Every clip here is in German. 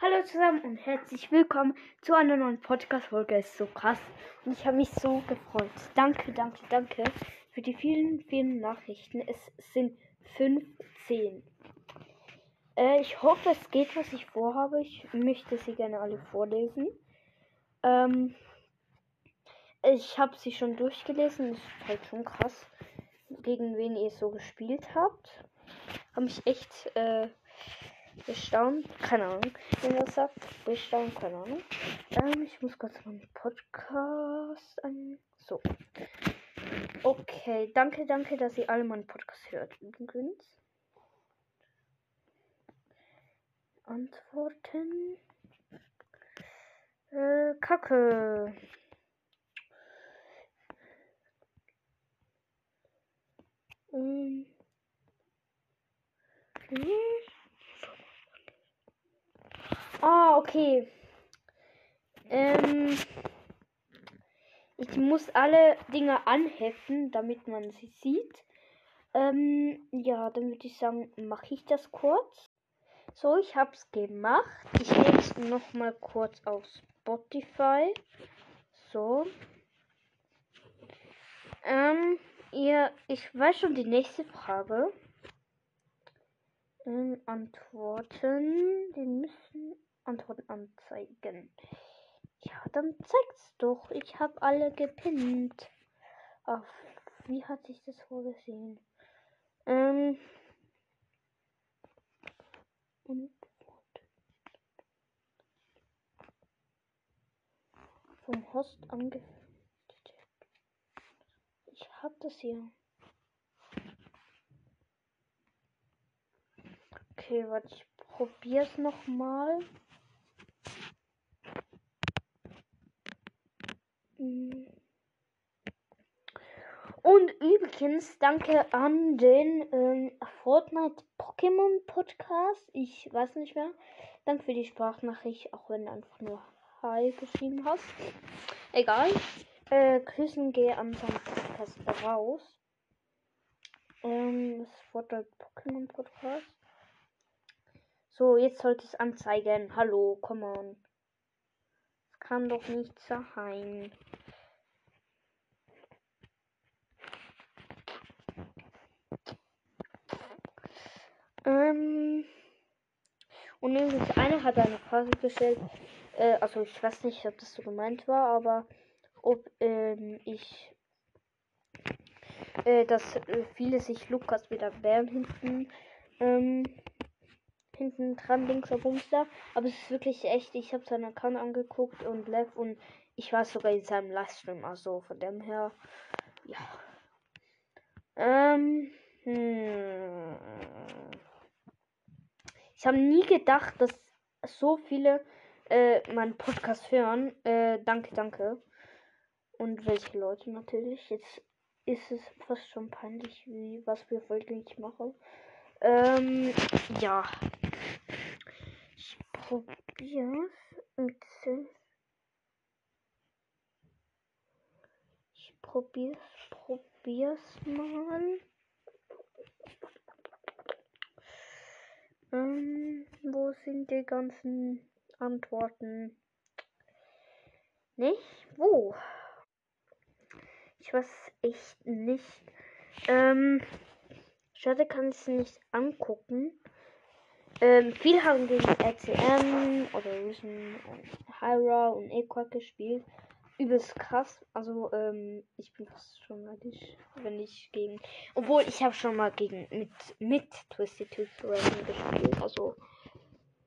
Hallo zusammen und herzlich willkommen zu einer neuen Podcast-Folge. Ist so krass und ich habe mich so gefreut. Danke, danke, danke für die vielen, vielen Nachrichten. Es sind 15. Äh, ich hoffe, es geht, was ich vorhabe. Ich möchte sie gerne alle vorlesen. Ähm, ich habe sie schon durchgelesen. Das ist halt schon krass, gegen wen ihr so gespielt habt. Habe mich echt äh, bestaunt. Keine Ahnung, sagt. Bestaunt, keine Ahnung. Ähm, ich muss kurz meinen Podcast an. So. Okay, danke, danke, dass ihr alle meinen Podcast hört. Übrigens. Antworten. Äh, Kacke. Ähm. Hm. Ah, okay. Ähm, ich muss alle Dinge anheften, damit man sie sieht. Ähm, ja, dann würde ich sagen, mache ich das kurz. So, ich habe es gemacht. Ich gehe jetzt noch mal kurz auf Spotify. So. Ähm, ihr, ich weiß schon die nächste Frage. Ähm, antworten. Die müssen Antworten anzeigen. Ja, dann zeigt's doch. Ich habe alle gepinnt. Ach, wie hatte ich das vorgesehen? Ähm. Und vom Host ange. Ich hab das hier. Okay, warte, ich probier's noch mal. Und übrigens, danke an den ähm, Fortnite Pokémon Podcast. Ich weiß nicht mehr. Danke für die Sprachnachricht, auch wenn du einfach nur Hi geschrieben hast. Egal. Äh, Grüßen gehe an seinen Podcast raus. Ähm, das Fortnite Pokémon Podcast. So, jetzt sollte es anzeigen. Hallo, come on. Kann doch nicht sein. Ähm, und übrigens, einer hat eine Frage gestellt. Äh, also ich weiß nicht, ob das so gemeint war, aber ob ähm, ich äh, dass äh, viele sich Lukas wieder Bären hinten ähm, hinten dran links herum da. Aber es ist wirklich echt. Ich habe seinen Account angeguckt und Lev und ich war sogar in seinem Livestream. Also von dem her, ja. Ähm, hm. Ich habe nie gedacht, dass so viele äh, meinen Podcast hören. Äh, danke, danke. Und welche Leute natürlich. Jetzt ist es fast schon peinlich, wie was wir folglich machen. Ähm, ja. Ich probier's mit Ich probier's, probier's mal. Ähm, wo sind die ganzen Antworten? Nicht? Wo? Ich weiß echt nicht. Ähm, schade, kann ich es nicht angucken. Ähm, viele haben gegen RCM oder Risen und Hyra und Equack gespielt übelst krass. Also, ähm, ich bin fast schon neidisch, wenn ich gegen. Obwohl, ich habe schon mal gegen mit, mit Twisted Tooth Random gespielt. Also,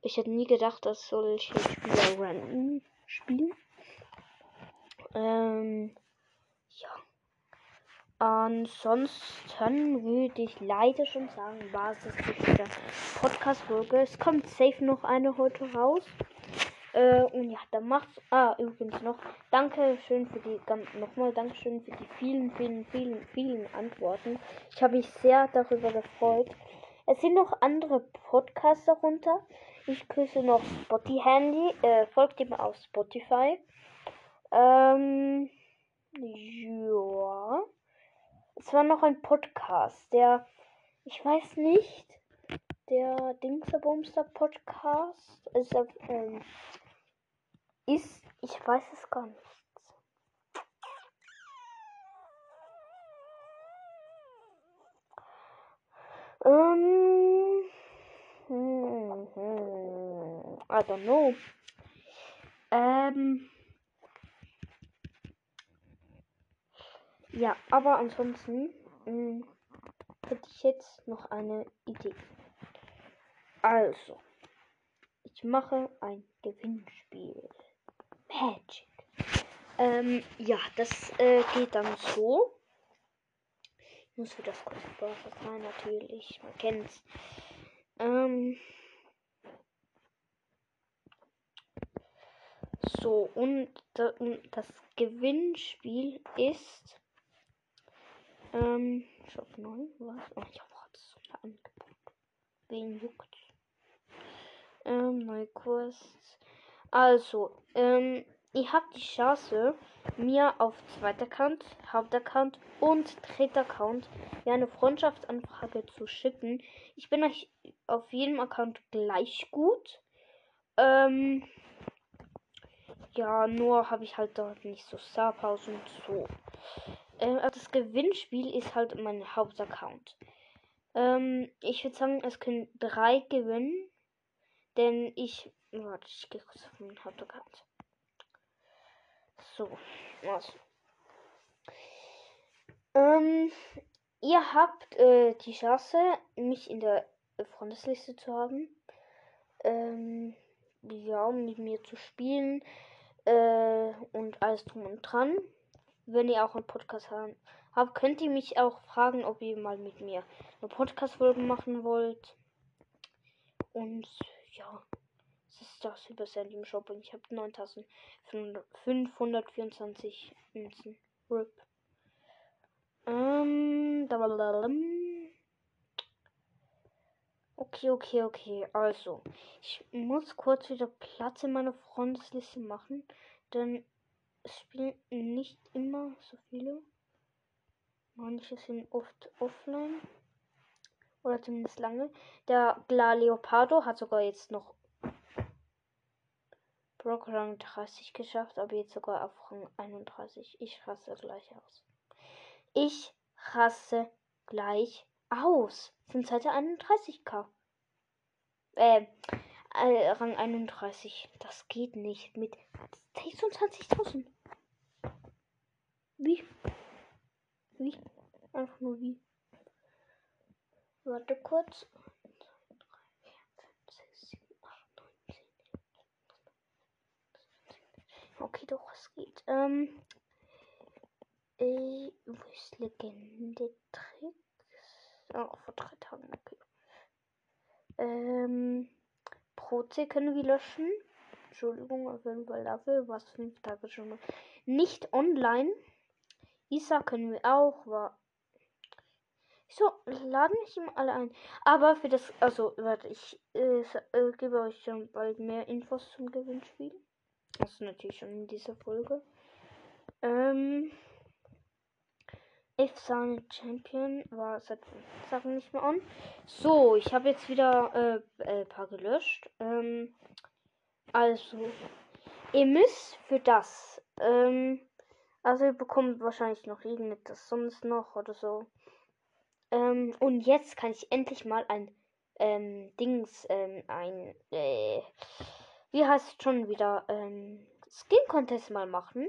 ich hätte nie gedacht, dass solche Spieler random spielen. Ähm, ja. Ansonsten würde ich leider schon sagen, war es das Podcast-Folge. Es kommt safe noch eine heute raus. Äh, und ja, dann macht's. Ah, übrigens noch. Danke schön für die. Nochmal Dankeschön für die vielen, vielen, vielen, vielen Antworten. Ich habe mich sehr darüber gefreut. Es sind noch andere Podcasts darunter. Ich grüße noch Spotty Handy. Äh, folgt ihm auf Spotify. Ähm. Ja. Es war noch ein Podcast, der. Ich weiß nicht der Dingsabumster Podcast. Also, ähm, ist, ich weiß es gar nicht. Um, hm, hm, I don't know. Ähm, ja, aber ansonsten mh, hm, hätte ich jetzt noch eine Idee. Also, ich mache ein Gewinnspiel. Magic. Ähm, ja, das äh, geht dann so. Ich muss das kurz sein, natürlich. Man kennt's. Ähm. So, und, das Gewinnspiel ist. Ähm, Shop 9, was? Oh, ich habe das wieder angeboten. Wen juckt? Ähm, neue Kurs. Also, ähm, ihr habt die Chance, mir auf zweiter Account, Hauptaccount und dritter Account ja eine Freundschaftsanfrage zu schicken. Ich bin euch auf jedem Account gleich gut. Ähm, ja, nur habe ich halt dort nicht so Star Pause und so. Ähm, das Gewinnspiel ist halt mein Hauptaccount. Ähm, ich würde sagen, es können drei gewinnen. Denn ich. Warte, ich gehe kurz auf meinen Hauptaccount. So, was? Ähm, ihr habt äh, die Chance, mich in der Freundesliste zu haben. Ähm, ja, mit mir zu spielen. Äh, und alles drum und dran. Wenn ihr auch einen Podcast habt, könnt ihr mich auch fragen, ob ihr mal mit mir eine Podcast-Folge machen wollt. Und ja das übersend im Shop und ich habe 9524 Münzen. RIP. Ähm, okay, okay, okay. Also, ich muss kurz wieder Platz in meiner Freundesliste machen, denn spielen nicht immer so viele. Manche sind oft offline. Oder zumindest lange. Der Gla Leopardo hat sogar jetzt noch Brock Rang 30 geschafft, aber jetzt sogar auf Rang 31. Ich raste gleich aus. Ich raste gleich aus. Sind Seite 31k. Äh, äh, Rang 31. Das geht nicht mit 26.000. Wie? Wie? Einfach nur wie. Warte kurz. Okay, doch, es geht. Ähm. Äh, wo Legende Tricks? Oh, vor drei Tagen, okay. Ähm. Proze können wir löschen. Entschuldigung, auf jeden Fall dafür. Was fünf Tage schon mal. Nicht online. Isa können wir auch. War. So, laden nicht immer alle ein. Aber für das. Also, warte, ich äh, äh, gebe euch schon bald mehr Infos zum Gewinnspiel. Das ist natürlich schon in dieser Folge. Ähm. If Sun Champion war seit Sachen nicht mehr an. So, ich habe jetzt wieder äh, äh, paar gelöscht. Ähm, also, ihr müsst für das, ähm, also ihr bekommt wahrscheinlich noch irgendetwas sonst noch oder so. Ähm, und jetzt kann ich endlich mal ein ähm, Dings, ähm, ein, äh, wie heißt schon wieder, ähm, Skin Contest mal machen.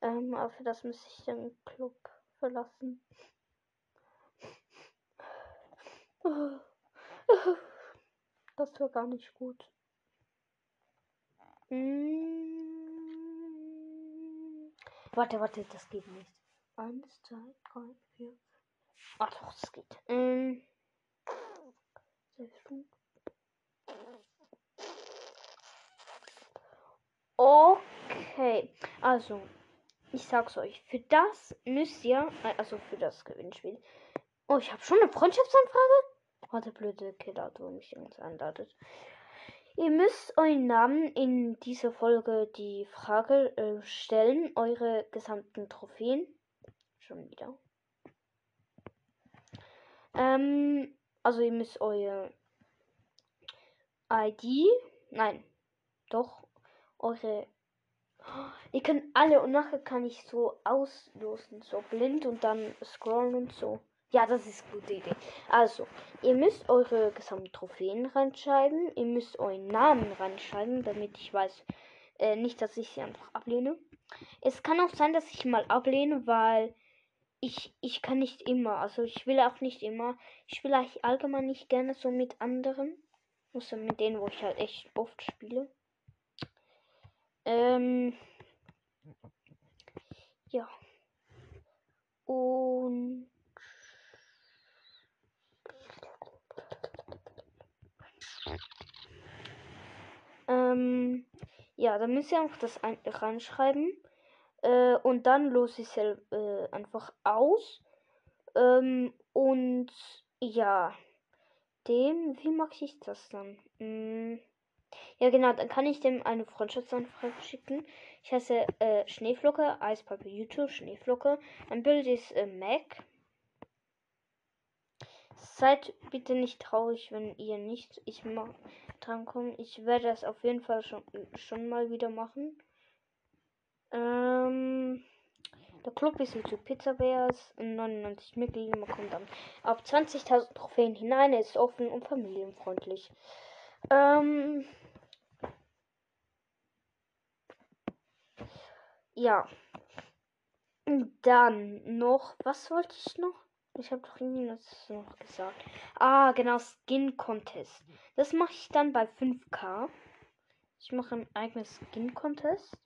Ähm, aber für das müsste ich den Club verlassen. Das war gar nicht gut. Hm. Warte, warte, das geht nicht. Eins, zwei, drei, vier. Ach doch, das geht. Ähm. Okay, also, ich sag's euch. Für das müsst ihr, äh, also für das Gewinnspiel. Oh, ich habe schon eine Freundschaftsanfrage? Oh, der blöde Killer, wo mich irgendwas einladet. Ihr müsst euren Namen in dieser Folge die Frage äh, stellen, eure gesamten Trophäen. Schon wieder. Ähm, also ihr müsst euer ID. Nein. Doch. Eure. Ihr könnt alle und nachher kann ich so auslosen, so blind und dann scrollen und so. Ja, das ist eine gute Idee. Also, ihr müsst eure gesamten Trophäen reinschreiben. Ihr müsst euren Namen reinschreiben, damit ich weiß, äh, nicht, dass ich sie einfach ablehne. Es kann auch sein, dass ich mal ablehne, weil ich, ich kann nicht immer. Also ich will auch nicht immer. Ich will eigentlich allgemein nicht gerne so mit anderen. Außer mit denen, wo ich halt echt oft spiele. Ähm. Ja. Und. Ähm, ja, dann müsst ihr einfach das ein reinschreiben. Äh, und dann los ich es äh, einfach aus. Ähm, und ja, dem, wie mache ich das dann? Hm. Ja, genau, dann kann ich dem eine Freundschaftsanfrage schicken. Ich heiße äh, Schneeflocke, Eispapier YouTube, Schneeflocke. Ein Bild ist äh, Mac. Seid bitte nicht traurig, wenn ihr nicht ich mach, drankommt. Ich werde das auf jeden Fall schon, schon mal wieder machen. Ähm, der Club ist YouTube Pizza Bears. 99 Mitglieder. Man kommt dann ab 20.000 Trophäen hinein. Er ist offen und familienfreundlich. Ähm, ja. Dann noch, was wollte ich noch? Ich habe doch irgendwas noch gesagt. Ah, genau, Skin Contest. Das mache ich dann bei 5K. Ich mache ein eigenes Skin Contest.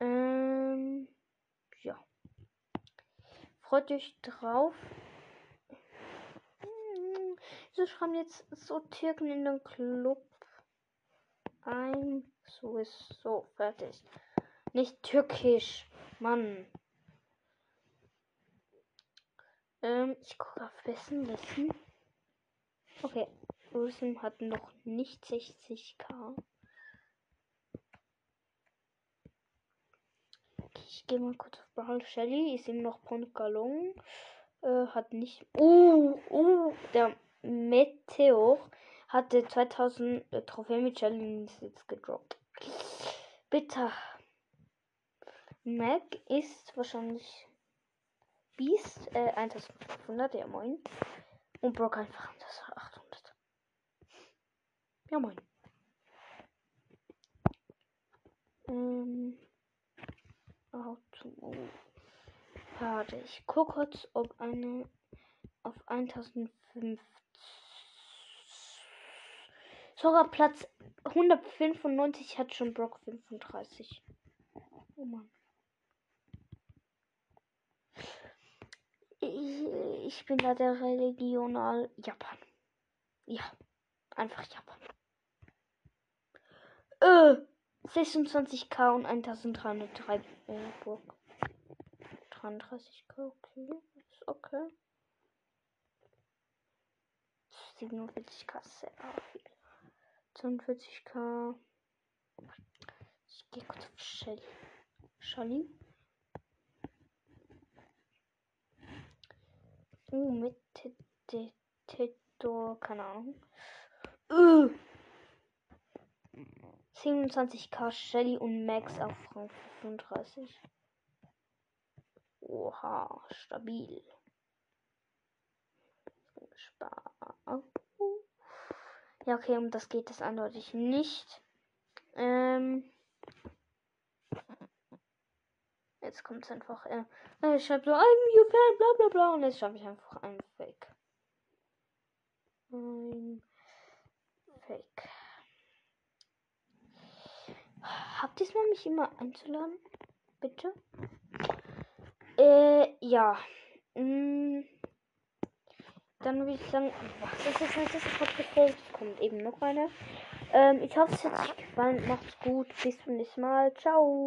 Ähm, ja. Freut euch drauf. So schreiben jetzt so Türken in den Club ein. So ist so fertig. Nicht türkisch, Mann. Ähm, ich gucke auf Wissen, Wissen. Okay, Wissen hat noch nicht 60k. Ich gehe mal kurz auf Brawl Shelly. Ist ihm noch Ponkalong. Äh, hat nicht. Uh, uh, der Meteor hatte 2000 äh, Trophäen mit Shelly jetzt gedroppt. Bitter. Mac ist wahrscheinlich Beast, äh, 1500, ja moin. Und Brock einfach 800. Ja moin. Ähm. Auto. Warte, ich gucke kurz, ob eine auf 1005 sogar Platz 195 hat schon Brock 35. Oh Mann. Ich, bin da der Regional Japan. Ja, einfach Japan. Äh, 26k und 1303 äh, Burg. 33k, okay. Ist okay. 47k sehr viel. 42k. Ich gehe kurz auf Shelly. Shelly. Uh, mit Teto, keine Ahnung. Uh. 27k Shelly und Max auf Rang 35. Oha, stabil. Ja, okay, um das geht es eindeutig nicht. Ähm. Jetzt kommt es einfach. Äh, ich schreibe so, I'm your fan, bla bla bla. Und jetzt schreibe ich einfach ein Fake. Ein Fake. Habt ihr es mal, mich immer einzuladen? Bitte? Äh, ja. Mm. Dann würde ich sagen, was ist das nächste Podcast? Kommt eben noch eine. Ähm, ich hoffe, es hat euch gefallen. Macht's gut. Bis zum nächsten Mal. Ciao.